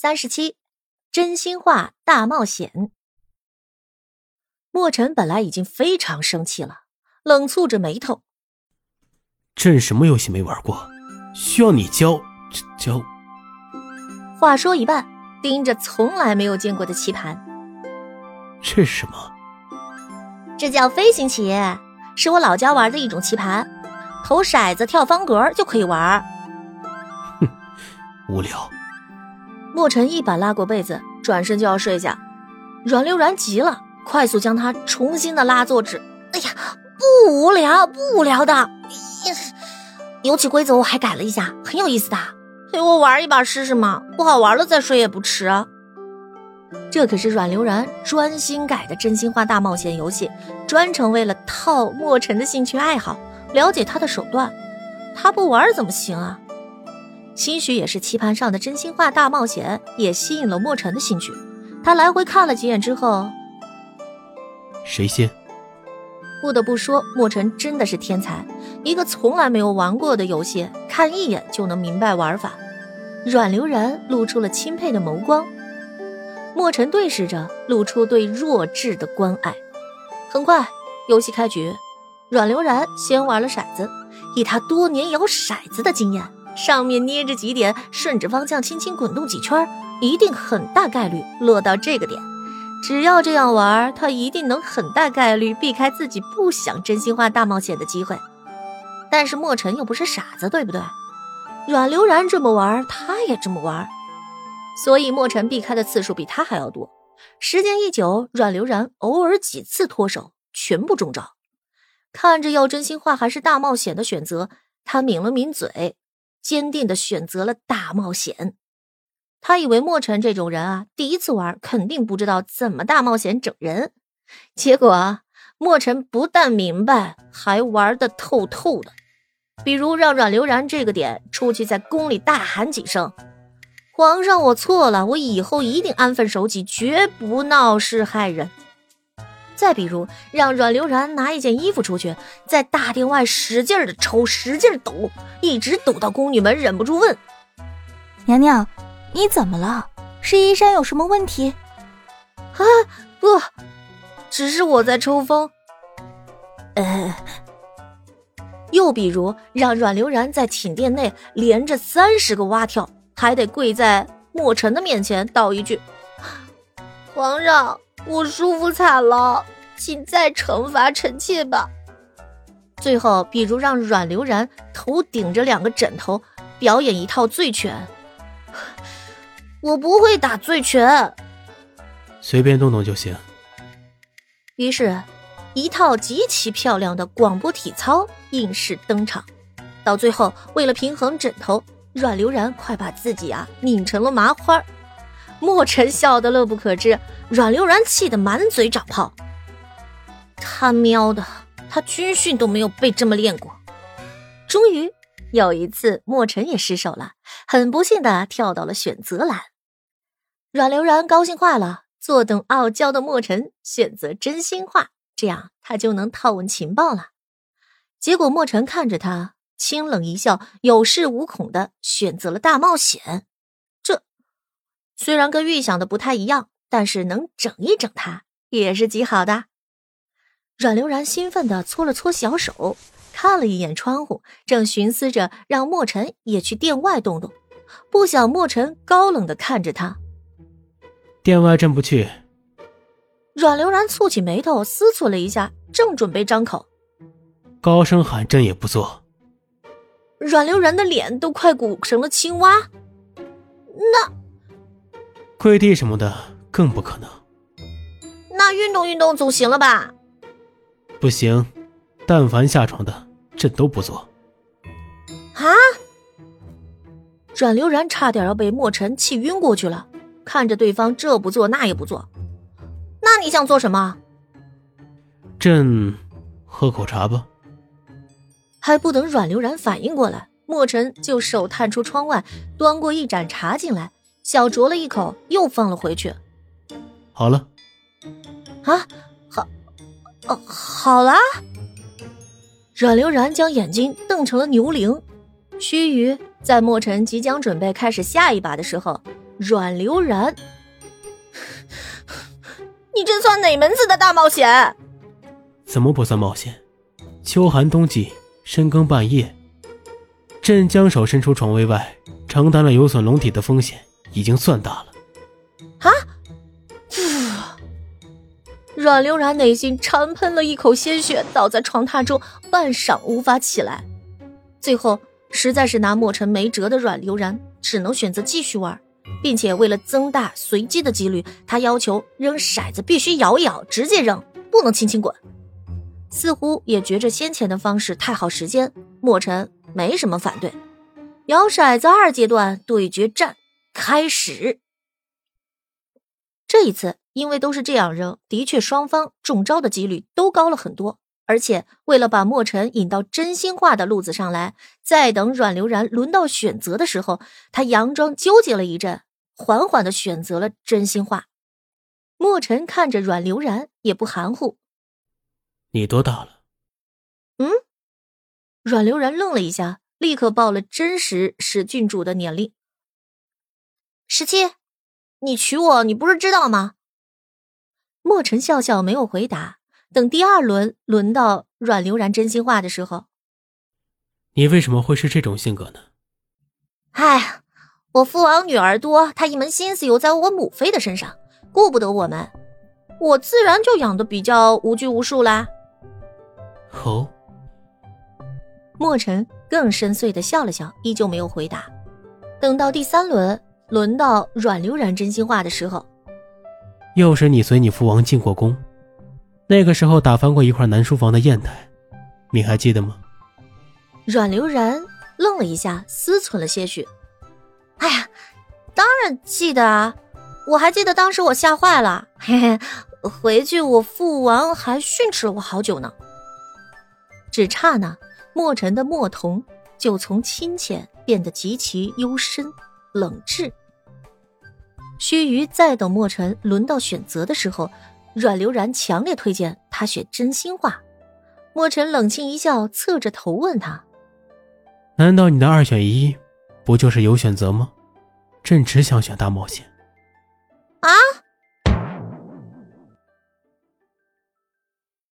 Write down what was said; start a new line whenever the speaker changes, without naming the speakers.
三十七，真心话大冒险。莫尘本来已经非常生气了，冷蹙着眉头：“
朕什么游戏没玩过，需要你教教？”
话说一半，盯着从来没有见过的棋盘：“
这是什么？”“
这叫飞行棋，是我老家玩的一种棋盘，投骰子跳方格就可以玩。”“
哼，无聊。”
莫尘一把拉过被子，转身就要睡下。阮流然急了，快速将他重新的拉坐直。哎呀，不无聊，不无聊的。游戏规则我还改了一下，很有意思的。陪我玩一把试试嘛，不好玩了再睡也不迟。啊这可是阮流然专心改的真心话大冒险游戏，专程为了套莫尘的兴趣爱好，了解他的手段。他不玩怎么行啊？兴许也是棋盘上的真心话大冒险也吸引了莫尘的兴趣。他来回看了几眼之后，
谁先？
不得不说，莫尘真的是天才。一个从来没有玩过的游戏，看一眼就能明白玩法。阮流然露出了钦佩的眸光，莫尘对视着，露出对弱智的关爱。很快，游戏开局，阮流然先玩了骰子，以他多年摇骰子的经验。上面捏着几点，顺着方向轻轻滚动几圈，一定很大概率落到这个点。只要这样玩，他一定能很大概率避开自己不想真心话大冒险的机会。但是莫尘又不是傻子，对不对？阮流然这么玩，他也这么玩，所以莫尘避开的次数比他还要多。时间一久，阮流然偶尔几次脱手，全部中招。看着要真心话还是大冒险的选择，他抿了抿嘴。坚定的选择了大冒险。他以为莫尘这种人啊，第一次玩肯定不知道怎么大冒险整人。结果啊，莫尘不但明白，还玩的透透的。比如让阮流然这个点出去，在宫里大喊几声：“皇上，我错了，我以后一定安分守己，绝不闹事害人。”再比如，让阮流然拿一件衣服出去，在大殿外使劲的抽，使劲抖，一直抖到宫女们忍不住问：“
娘娘，你怎么了？是衣衫有什么问题？”
啊，不，只是我在抽风。呃，又比如，让阮流然在寝殿内连着三十个蛙跳，还得跪在墨尘的面前道一句：“皇上。”我舒服惨了，请再惩罚臣妾吧。最后，比如让阮流然头顶着两个枕头表演一套醉拳，我不会打醉拳，
随便动动就行。
于是，一套极其漂亮的广播体操应势登场。到最后，为了平衡枕头，阮流然快把自己啊拧成了麻花。莫尘笑得乐不可支，阮流然气得满嘴长泡。他喵的，他军训都没有被这么练过。终于有一次，莫尘也失手了，很不幸的跳到了选择栏。阮流然高兴坏了，坐等傲娇的莫尘选择真心话，这样他就能套问情报了。结果莫尘看着他，清冷一笑，有恃无恐的选择了大冒险。这虽然跟预想的不太一样，但是能整一整他也是极好的。阮流然兴奋的搓了搓小手，看了一眼窗户，正寻思着让莫尘也去殿外动动，不想莫尘高冷的看着他。
殿外朕不去。
阮流然蹙起眉头，思忖了一下，正准备张口，
高声喊朕也不做。
阮流然的脸都快鼓成了青蛙。那。
跪地什么的更不可能。
那运动运动总行了吧？
不行，但凡下床的，朕都不做。
啊！阮流然差点要被莫尘气晕过去了，看着对方这不做那也不做，那你想做什么？
朕喝口茶吧。
还不等阮流然反应过来，莫尘就手探出窗外，端过一盏茶进来。小酌了一口，又放了回去。
好了，
啊，好，哦，好了。阮流然将眼睛瞪成了牛铃。须臾，在墨尘即将准备开始下一把的时候，阮流然。你这算哪门子的大冒险？
怎么不算冒险？秋寒冬季，深更半夜，朕将手伸出床位外，承担了有损龙体的风险，已经算大了。
阮流然内心长喷了一口鲜血，倒在床榻中，半晌无法起来。最后，实在是拿莫尘没辙的阮流然，只能选择继续玩，并且为了增大随机的几率，他要求扔骰子必须摇一摇，直接扔，不能轻轻滚。似乎也觉着先前的方式太耗时间，莫尘没什么反对。摇骰子二阶段对决战开始。这一次。因为都是这样扔，的确双方中招的几率都高了很多。而且为了把莫尘引到真心话的路子上来，再等阮流然轮到选择的时候，他佯装纠结了一阵，缓缓的选择了真心话。莫尘看着阮流然，也不含糊：“
你多大了？”
嗯，阮流然愣了一下，立刻报了真实史郡主的年龄：“十七。你娶我，你不是知道吗？”莫尘笑笑，没有回答。等第二轮轮到阮流然真心话的时候，
你为什么会是这种性格呢？
哎，我父王女儿多，他一门心思又在我母妃的身上，顾不得我们，我自然就养的比较无拘无束啦。
哦，
莫尘更深邃的笑了笑，依旧没有回答。等到第三轮轮到阮流然真心话的时候。
又是你随你父王进过宫，那个时候打翻过一块南书房的砚台，你还记得吗？
阮流然愣了一下，思忖了些许。哎呀，当然记得啊！我还记得当时我吓坏了，嘿嘿，回去我父王还训斥了我好久呢。只刹那，墨尘的墨瞳就从亲切变得极其幽深、冷滞。须臾，再等墨尘轮到选择的时候，阮流然强烈推荐他选真心话。墨尘冷清一笑，侧着头问他：“
难道你的二选一，不就是有选择吗？朕只想选大冒险。”